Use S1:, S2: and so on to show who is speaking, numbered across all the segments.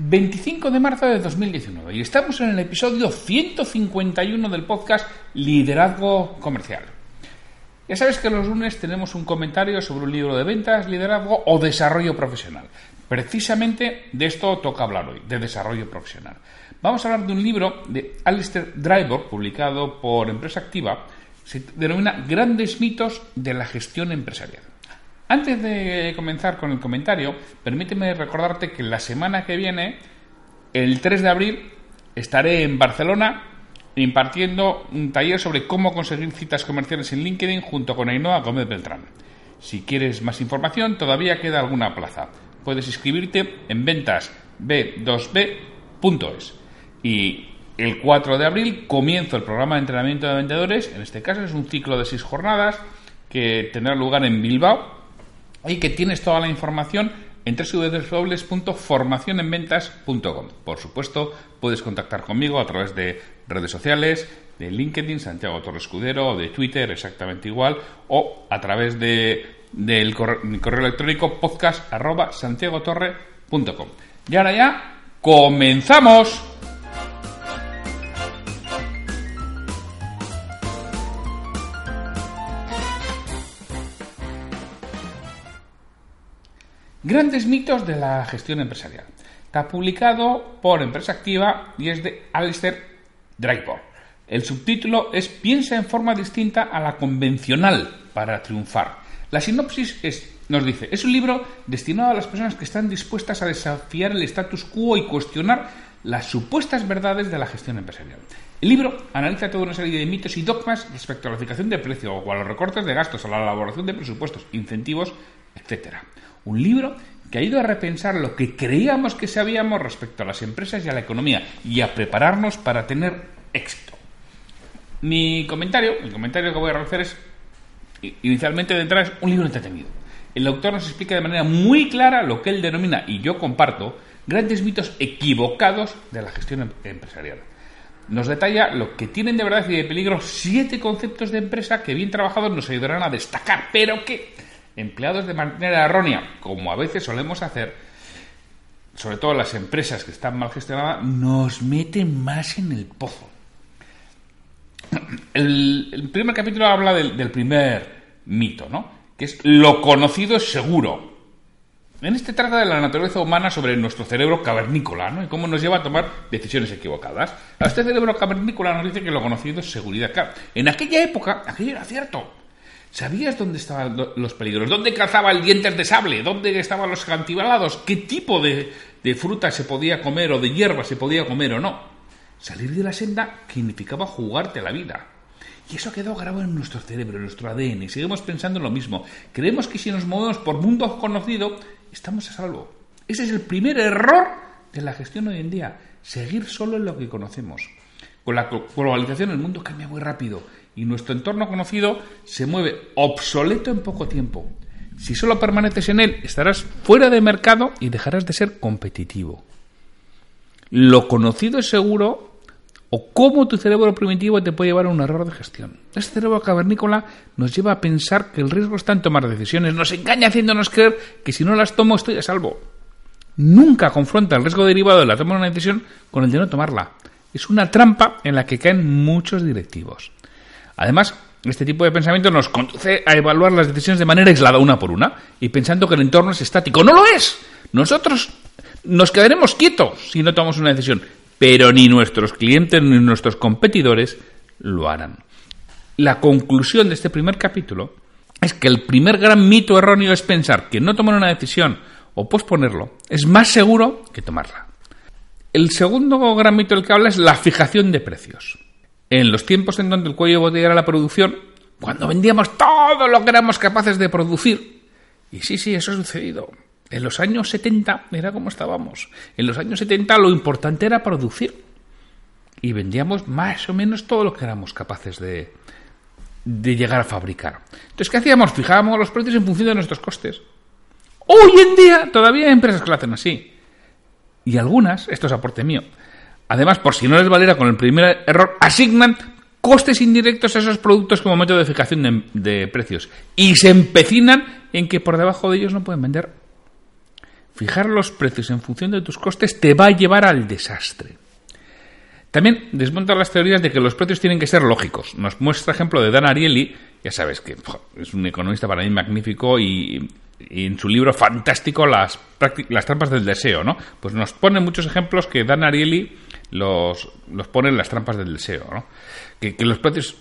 S1: 25 de marzo de 2019 y estamos en el episodio 151 del podcast Liderazgo Comercial. Ya sabes que los lunes tenemos un comentario sobre un libro de ventas, liderazgo o desarrollo profesional. Precisamente de esto toca hablar hoy, de desarrollo profesional. Vamos a hablar de un libro de Alistair Driver, publicado por Empresa Activa, se denomina Grandes mitos de la gestión empresarial. Antes de comenzar con el comentario, permíteme recordarte que la semana que viene, el 3 de abril, estaré en Barcelona impartiendo un taller sobre cómo conseguir citas comerciales en LinkedIn junto con Ainhoa Gómez Beltrán. Si quieres más información, todavía queda alguna plaza. Puedes inscribirte en ventas b2b.es. Y el 4 de abril comienzo el programa de entrenamiento de vendedores. En este caso es un ciclo de seis jornadas que tendrá lugar en Bilbao y que tienes toda la información en www.formacionenventas.com. Por supuesto, puedes contactar conmigo a través de redes sociales, de LinkedIn, Santiago Torres Escudero, o de Twitter, exactamente igual, o a través de, del correo, electrónico podcast arroba santiagotorre.com. Y ahora ya, comenzamos. Grandes mitos de la gestión empresarial. Está publicado por Empresa Activa y es de Alistair Dreyfus. El subtítulo es Piensa en forma distinta a la convencional para triunfar. La sinopsis nos dice, es un libro destinado a las personas que están dispuestas a desafiar el status quo y cuestionar las supuestas verdades de la gestión empresarial. El libro analiza toda una serie de mitos y dogmas respecto a la fijación de precio o a los recortes de gastos, a la elaboración de presupuestos, incentivos, etc. Un libro que ha ido a repensar lo que creíamos que sabíamos respecto a las empresas y a la economía y a prepararnos para tener éxito. Mi comentario, el comentario que voy a realizar es, inicialmente de entrada, es un libro entretenido. El autor nos explica de manera muy clara lo que él denomina, y yo comparto, grandes mitos equivocados de la gestión em-, empresarial. Nos detalla lo que tienen de verdad y de peligro siete conceptos de empresa que bien trabajados nos ayudarán a destacar, pero que empleados de manera errónea, como a veces solemos hacer, sobre todo las empresas que están mal gestionadas, nos meten más en el pozo. El, primer capítulo habla del, primer mito, ¿no? Que es lo conocido es seguro. En este trata de la naturaleza humana sobre nuestro cerebro cavernícola, ¿no? Y cómo nos lleva a tomar decisiones equivocadas. Este cerebro cavernícola nos dice que lo conocido es seguridad. En aquella época, aquello era cierto. ¿Sabías dónde estaban los peligros? ¿Dónde cazaba el dientes de sable? ¿Dónde estaban los cantibalados? ¿Qué tipo de, fruta se podía comer o de hierba se podía comer o no? Salir de la senda significaba jugarte la vida. Y eso ha quedado grabado en nuestro cerebro, en nuestro ADN. Seguimos pensando en lo mismo. Creemos que si nos movemos por mundo conocido, estamos a salvo. Ese es el primer error de la gestión hoy en día. Seguir solo en lo que conocemos. Con la globalización el mundo cambia muy rápido y nuestro entorno conocido se mueve obsoleto en poco tiempo. Si solo permaneces en él, estarás fuera de mercado y dejarás de ser competitivo. Lo conocido es seguro o cómo tu cerebro primitivo te puede llevar a un error de gestión. Este cerebro cavernícola nos lleva a pensar que el riesgo está en tomar decisiones, nos engaña haciéndonos creer que si no las tomo estoy a salvo. Nunca confronta el riesgo derivado de la toma de una decisión con el de no tomarla. Es una trampa en la que caen muchos directivos. Además, este tipo de pensamiento nos conduce a evaluar las decisiones de manera aislada una por una y pensando que el entorno es estático. ¡No lo es! Nosotros nos quedaremos quietos si no tomamos una decisión, pero ni nuestros clientes ni nuestros competidores lo harán. La conclusión de este primer capítulo es que el primer gran mito erróneo es pensar que no tomar una decisión o posponerlo es más seguro que tomarla. El segundo gran mito del que habla es la fijación de precios. En los tiempos en donde el cuello botella era la producción, cuando vendíamos todo lo que éramos capaces de producir, y sí, sí, eso ha sucedido. En los años 70, mira cómo estábamos. En los años 70 lo importante era producir. Y vendíamos más o menos todo lo que éramos capaces de, de llegar a fabricar. Entonces, ¿qué hacíamos? Fijábamos los precios en función de nuestros costes. Hoy en día todavía hay empresas que lo hacen así. Y algunas, esto es aporte mío, además, por si no les valiera con el primer error, asignan costes indirectos a esos productos como método de fijación de, de precios. Y se empecinan en que por debajo de ellos no pueden vender. Fijar los precios en función de tus costes te va a llevar al desastre. También desmonta las teorías de que los precios tienen que ser lógicos. Nos muestra ejemplo de Dan Ariely, ya sabes que es un economista para mí magnífico y, en su libro fantástico las, las trampas del deseo, ¿no? Pues nos pone muchos ejemplos que Dan Ariely los, pone en las trampas del deseo, ¿no? Que, los precios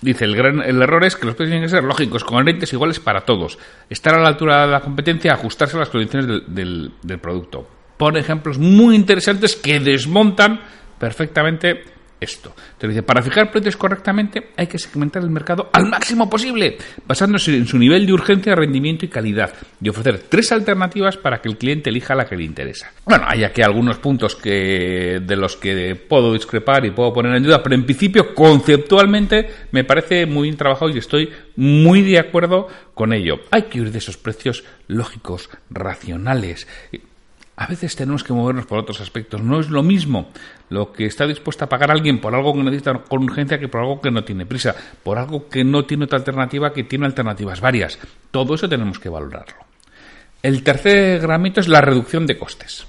S1: Dice, el, gran, error es que los precios tienen que ser lógicos, coherentes, iguales para todos. Estar a la altura de la competencia, ajustarse a las condiciones del producto. Pone ejemplos muy interesantes que desmontan perfectamente esto. Te dice, para fijar precios correctamente hay que segmentar el mercado al máximo posible, basándose en su nivel de urgencia, rendimiento y calidad, y ofrecer tres alternativas para que el cliente elija la que le interesa. Bueno, hay aquí algunos puntos que, de los que puedo discrepar y puedo poner en duda, pero en principio, conceptualmente, me parece muy bien trabajado y estoy muy de acuerdo con ello. Hay que huir de esos precios lógicos, racionales a veces tenemos que movernos por otros aspectos. No es lo mismo lo que está dispuesto a pagar alguien por algo que necesita con urgencia que por algo que no tiene prisa, por algo que no tiene otra alternativa que tiene alternativas varias. Todo eso tenemos que valorarlo. El tercer gran mito es la reducción de costes.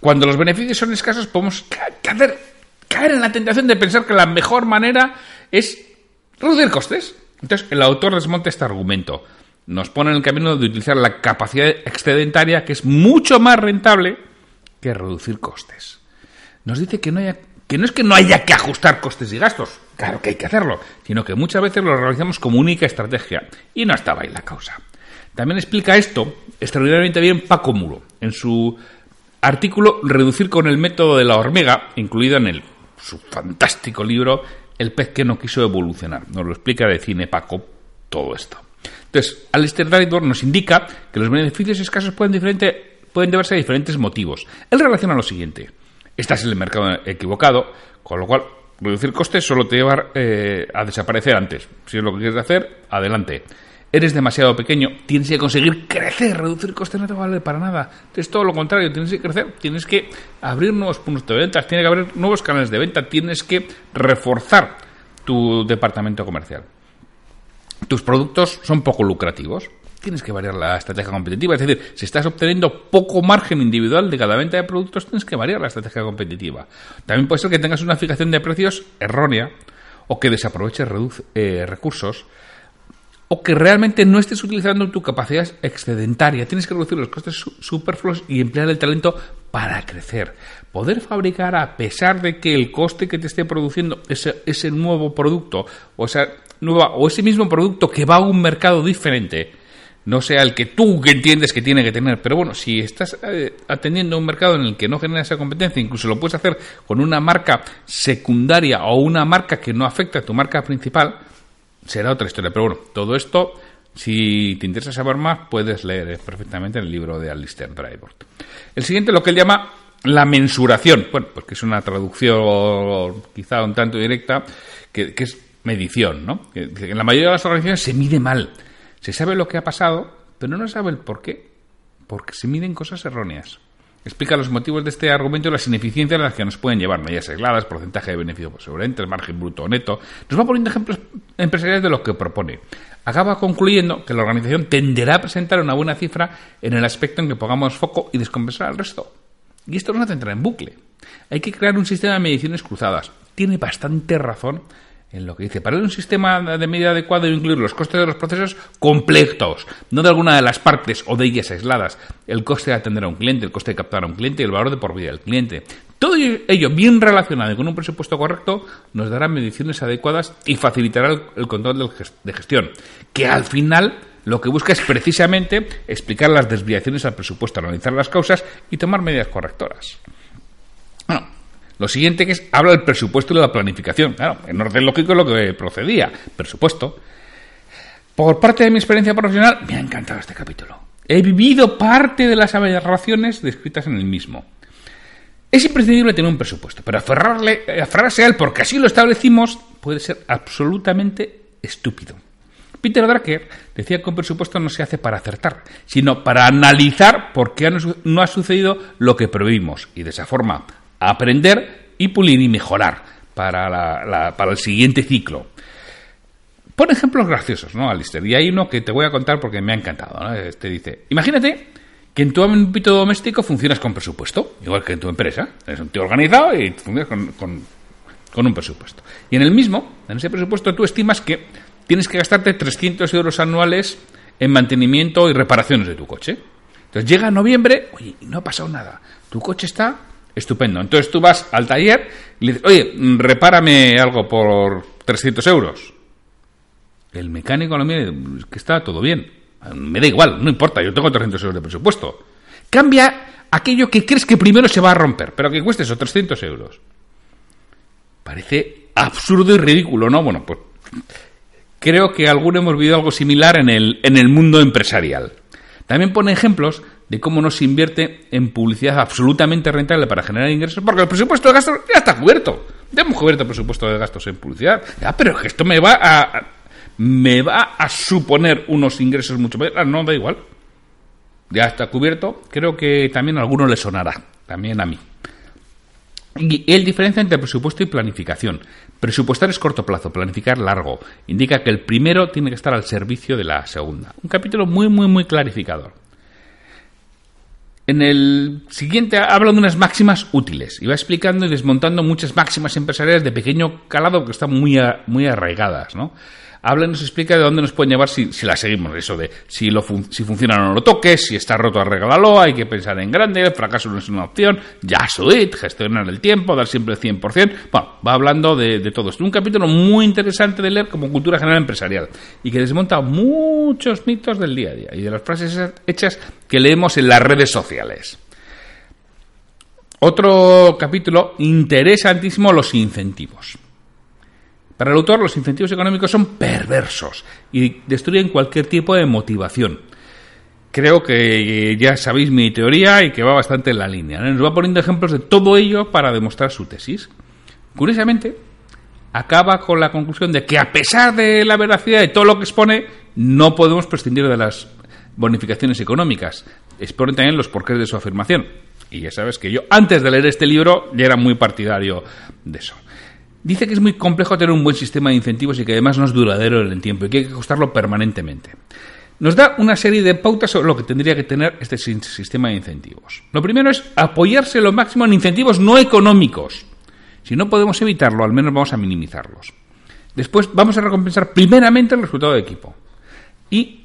S1: Cuando los beneficios son escasos podemos caer, caer en la tentación de pensar que la mejor manera es reducir costes. Entonces el autor desmonta este argumento nos pone en el camino de utilizar la capacidad excedentaria, que es mucho más rentable que reducir costes. Nos dice que no, haya, que no es que no haya que ajustar costes y gastos, claro que hay que hacerlo, sino que muchas veces lo realizamos como única estrategia, y no estaba ahí la causa. También explica esto extraordinariamente bien Paco Muro, en su artículo Reducir con el método de la hormiga, incluido en el, su fantástico libro El pez que no quiso evolucionar. Nos lo explica de cine Paco todo esto. Entonces, Alistair Dryden nos indica que los beneficios escasos pueden, diferente, deberse a diferentes motivos. Él relaciona lo siguiente. Estás en el mercado equivocado, con lo cual reducir costes solo te lleva eh, a desaparecer antes. Si es lo que quieres hacer, adelante. Eres demasiado pequeño, tienes que conseguir crecer, reducir costes no te vale para nada. Es todo lo contrario, tienes que crecer, tienes que abrir nuevos puntos de ventas, tienes que abrir nuevos canales de venta, tienes que reforzar tu departamento comercial tus productos son poco lucrativos. Tienes que variar la estrategia competitiva. Es decir, si estás obteniendo poco margen individual de cada venta de productos, tienes que variar la estrategia competitiva. También puede ser que tengas una fijación de precios errónea o que desaproveches eh, recursos o que realmente no estés utilizando tu capacidad excedentaria. Tienes que reducir los costes superfluos y emplear el talento para crecer. Poder fabricar a pesar de que el coste que te esté produciendo ese, ese nuevo producto o esa nueva o ese mismo producto que va a un mercado diferente no sea el que tú entiendes que tiene que tener. Pero bueno, si estás eh, atendiendo a un mercado en el que no genera esa competencia, incluso lo puedes hacer con una marca secundaria o una marca que no afecta a tu marca principal, será otra historia. Pero bueno, todo esto, si te interesa saber más, puedes leer eh, perfectamente el libro de Alistair Drybort. El siguiente, lo que él llama la mensuración. Bueno, pues que es una traducción quizá un tanto directa, que, que es medición, ¿no? En la mayoría de las organizaciones se mide mal. Se sabe lo que ha pasado, pero no se sabe el por qué. Porque se miden cosas erróneas. Explica los motivos de este argumento y las ineficiencias a las que nos pueden llevar medidas aisladas, porcentaje de beneficio por sobreente, margen bruto o neto. Nos va poniendo ejemplos empresariales de lo que propone. Acaba concluyendo que la organización tenderá a presentar una buena cifra en el aspecto en que pongamos foco y descompensar al resto. Y esto no centra en bucle. Hay que crear un sistema de mediciones cruzadas. Tiene bastante razón en lo que dice. Para un sistema de medida adecuado incluir los costes de los procesos completos, no de alguna de las partes o de ellas aisladas. El coste de atender a un cliente, el coste de captar a un cliente y el valor de por vida del cliente. Todo ello bien relacionado con un presupuesto correcto nos dará mediciones adecuadas y facilitará el, control de gestión, que al final lo que busca es precisamente explicar las desviaciones al presupuesto, analizar las causas y tomar medidas correctoras. Lo siguiente que es, habla del presupuesto y de la planificación. Claro, en orden lógico es lo que procedía, presupuesto. Por parte de mi experiencia profesional, me ha encantado este capítulo. He vivido parte de las aberraciones descritas en el mismo. Es imprescindible tener un presupuesto, pero aferrarle, aferrarse a él porque así lo establecimos puede ser absolutamente estúpido. Peter Drucker decía que un presupuesto no se hace para acertar, sino para analizar por qué no ha sucedido lo que previmos y de esa forma aprender y pulir y mejorar para, para el siguiente ciclo. Pon ejemplos graciosos, ¿no, Alistair? Y hay uno que te voy a contar porque me ha encantado. ¿no? Este dice, imagínate que en tu ámbito doméstico funcionas con presupuesto, igual que en tu empresa. Eres un tío organizado y funcionas con, con un presupuesto. Y en el mismo, en ese presupuesto, tú estimas que tienes que gastarte 300 euros anuales en mantenimiento y reparaciones de tu coche. Entonces llega noviembre, oye, y no ha pasado nada. Tu coche está estupendo. Entonces tú vas al taller y le dices, oye, repárame algo por 300 euros. El mecánico lo mira que está todo bien. Me da igual, no importa, yo tengo 300 euros de presupuesto. Cambia aquello que crees que primero se va a romper, pero que cueste esos 300 euros. Parece absurdo y ridículo, ¿no? Bueno, pues creo que alguno hemos vivido algo similar en el, en el mundo empresarial. También pone ejemplos de cómo no se invierte en publicidad absolutamente rentable para generar ingresos, porque el presupuesto de gastos ya está cubierto. Ya hemos cubierto el presupuesto de gastos en publicidad. Ya, pero esto me va a, me va a suponer unos ingresos mucho mayores. Ah, no, da igual. Ya está cubierto. Creo que también a alguno le sonará. También a mí. Y el diferencia entre presupuesto y planificación. Presupuestar es corto plazo, planificar largo. Indica que el primero tiene que estar al servicio de la segunda. Un capítulo muy, muy, muy clarificador. En el siguiente habla de unas máximas útiles y va explicando y desmontando muchas máximas empresariales de pequeño calado que están muy, muy arraigadas, ¿no? Habla y nos explica de dónde nos pueden llevar si, la seguimos. Eso de si, lo si funciona o no lo toques, si está roto, arréglalo, hay que pensar en grande, el fracaso no es una opción, ya it, gestionar el tiempo, dar siempre el 100%. Bueno, va hablando de, de todo esto. Un capítulo muy interesante de leer como cultura general empresarial y que desmonta muchos mitos del día a día y de las frases hechas que leemos en las redes sociales. Otro capítulo interesantísimo, los incentivos. Para el autor, los incentivos económicos son perversos y destruyen cualquier tipo de motivación. Creo que ya sabéis mi teoría y que va bastante en la línea. Nos va poniendo ejemplos de todo ello para demostrar su tesis. Curiosamente, acaba con la conclusión de que a pesar de la veracidad de todo lo que expone, no podemos prescindir de las bonificaciones económicas. Expone también los porqués de su afirmación. Y ya sabes que yo, antes de leer este libro, ya era muy partidario de eso. Dice que es muy complejo tener un buen sistema de incentivos y que además no es duradero en el tiempo y que hay que ajustarlo permanentemente. Nos da una serie de pautas sobre lo que tendría que tener este sistema de incentivos. Lo primero es apoyarse lo máximo en incentivos no económicos. Si no podemos evitarlo, al menos vamos a minimizarlos. Después vamos a recompensar primeramente el resultado de equipo. Y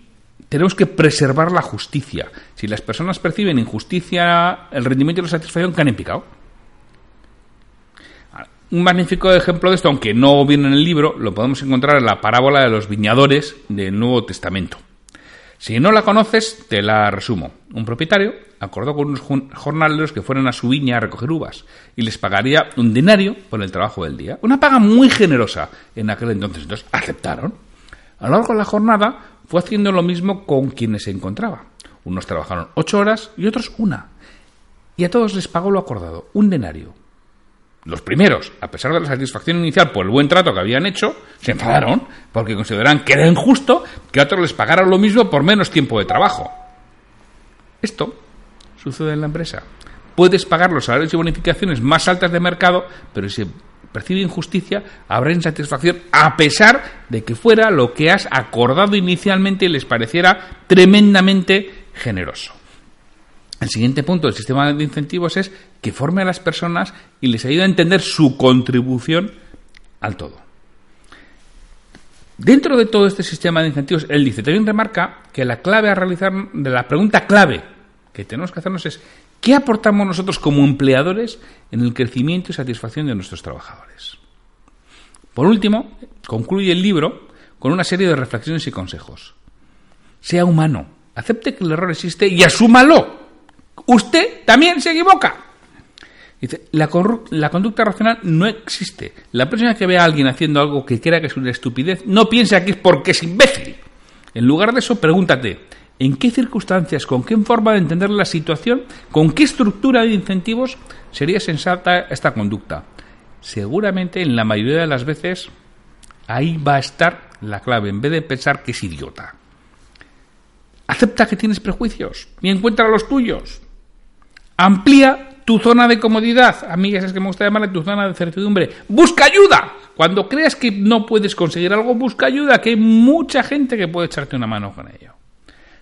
S1: tenemos que preservar la justicia. Si las personas perciben injusticia, el rendimiento y la satisfacción que han picado un magnífico ejemplo de esto, aunque no viene en el libro, lo podemos encontrar en la parábola de los viñadores del Nuevo Testamento. Si no la conoces, te la resumo. Un propietario acordó con unos jornaleros que fueran a su viña a recoger uvas y les pagaría un denario por el trabajo del día. Una paga muy generosa en aquel entonces. Entonces aceptaron. A lo largo de la jornada fue haciendo lo mismo con quienes se encontraba. Unos trabajaron ocho horas y otros una. Y a todos les pagó lo acordado, un denario. Los primeros, a pesar de la satisfacción inicial por el buen trato que habían hecho, se enfadaron porque consideraban que era injusto que a otros les pagaran lo mismo por menos tiempo de trabajo. Esto sucede en la empresa. Puedes pagar los salarios y bonificaciones más altas de mercado, pero si percibe injusticia, habrá insatisfacción a pesar de que fuera lo que has acordado inicialmente y les pareciera tremendamente generoso. El siguiente punto del sistema de incentivos es que forme a las personas y les ayude a entender su contribución al todo. Dentro de todo este sistema de incentivos, él dice, también remarca que la clave a realizar, de la pregunta clave que tenemos que hacernos es, ¿Qué aportamos nosotros como empleadores en el crecimiento y satisfacción de nuestros trabajadores? Por último, concluye el libro con una serie de reflexiones y consejos. Sea humano, acepte que el error existe y asúmalo. Usted también se equivoca. Dice, la, la, conducta racional no existe. La persona que vea a alguien haciendo algo que crea que es una estupidez, no piensa que es porque es imbécil. En lugar de eso, pregúntate, ¿en qué circunstancias, con qué forma de entender la situación, con qué estructura de incentivos sería sensata esta conducta? Seguramente, en la mayoría de las veces, ahí va a estar la clave, en vez de pensar que es idiota. Acepta que tienes prejuicios y encuentra los tuyos. Amplía tu zona de comodidad, amigas, es que me gusta llamarle tu zona de certidumbre. Busca ayuda. Cuando creas que no puedes conseguir algo, busca ayuda, que hay mucha gente que puede echarte una mano con ello.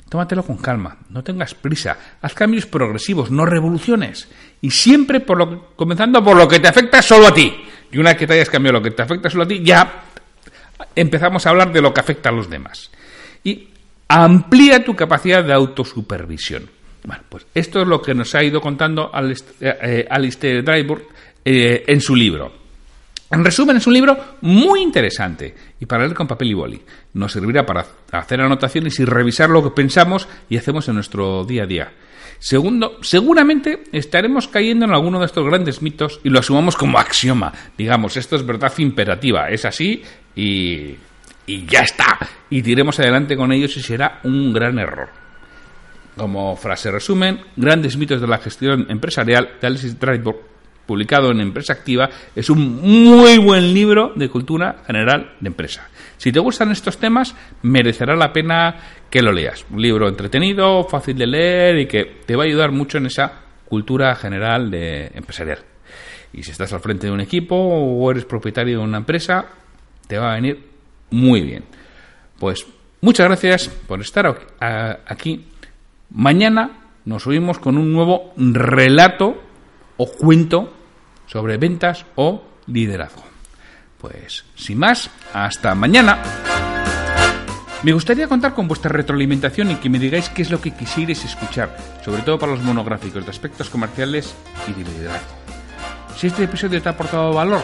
S1: Tómatelo con calma, no tengas prisa, haz cambios progresivos, no revoluciones. Y siempre por lo, comenzando por lo que te afecta solo a ti. Y una vez que te hayas cambiado lo que te afecta solo a ti, ya empezamos a hablar de lo que afecta a los demás. Y amplía tu capacidad de autosupervisión. Bueno, pues esto es lo que nos ha ido contando Alistair, eh, Alistair eh, en su libro. En resumen, es un libro muy interesante y para leer con papel y boli. Nos servirá para hacer anotaciones y revisar lo que pensamos y hacemos en nuestro día a día. Segundo, seguramente estaremos cayendo en alguno de estos grandes mitos y lo asumamos como axioma. Digamos, esto es verdad imperativa, es así y, y ya está. Y tiremos adelante con ellos y será un gran error. Como frase resumen, Grandes mitos de la gestión empresarial de Alexis Dryburg, publicado en Empresa Activa, es un muy buen libro de cultura general de empresa. Si te gustan estos temas, merecerá la pena que lo leas. Un libro entretenido, fácil de leer y que te va a ayudar mucho en esa cultura general de empresarial. Y si estás al frente de un equipo o eres propietario de una empresa, te va a venir muy bien. Pues muchas gracias por estar aquí Mañana nos oímos con un nuevo relato o cuento sobre ventas o liderazgo. Pues, sin más, hasta mañana. Me gustaría contar con vuestra retroalimentación y que me digáis qué es lo que quisierais escuchar, sobre todo para los monográficos de aspectos comerciales y de liderazgo. Si este episodio te ha aportado valor,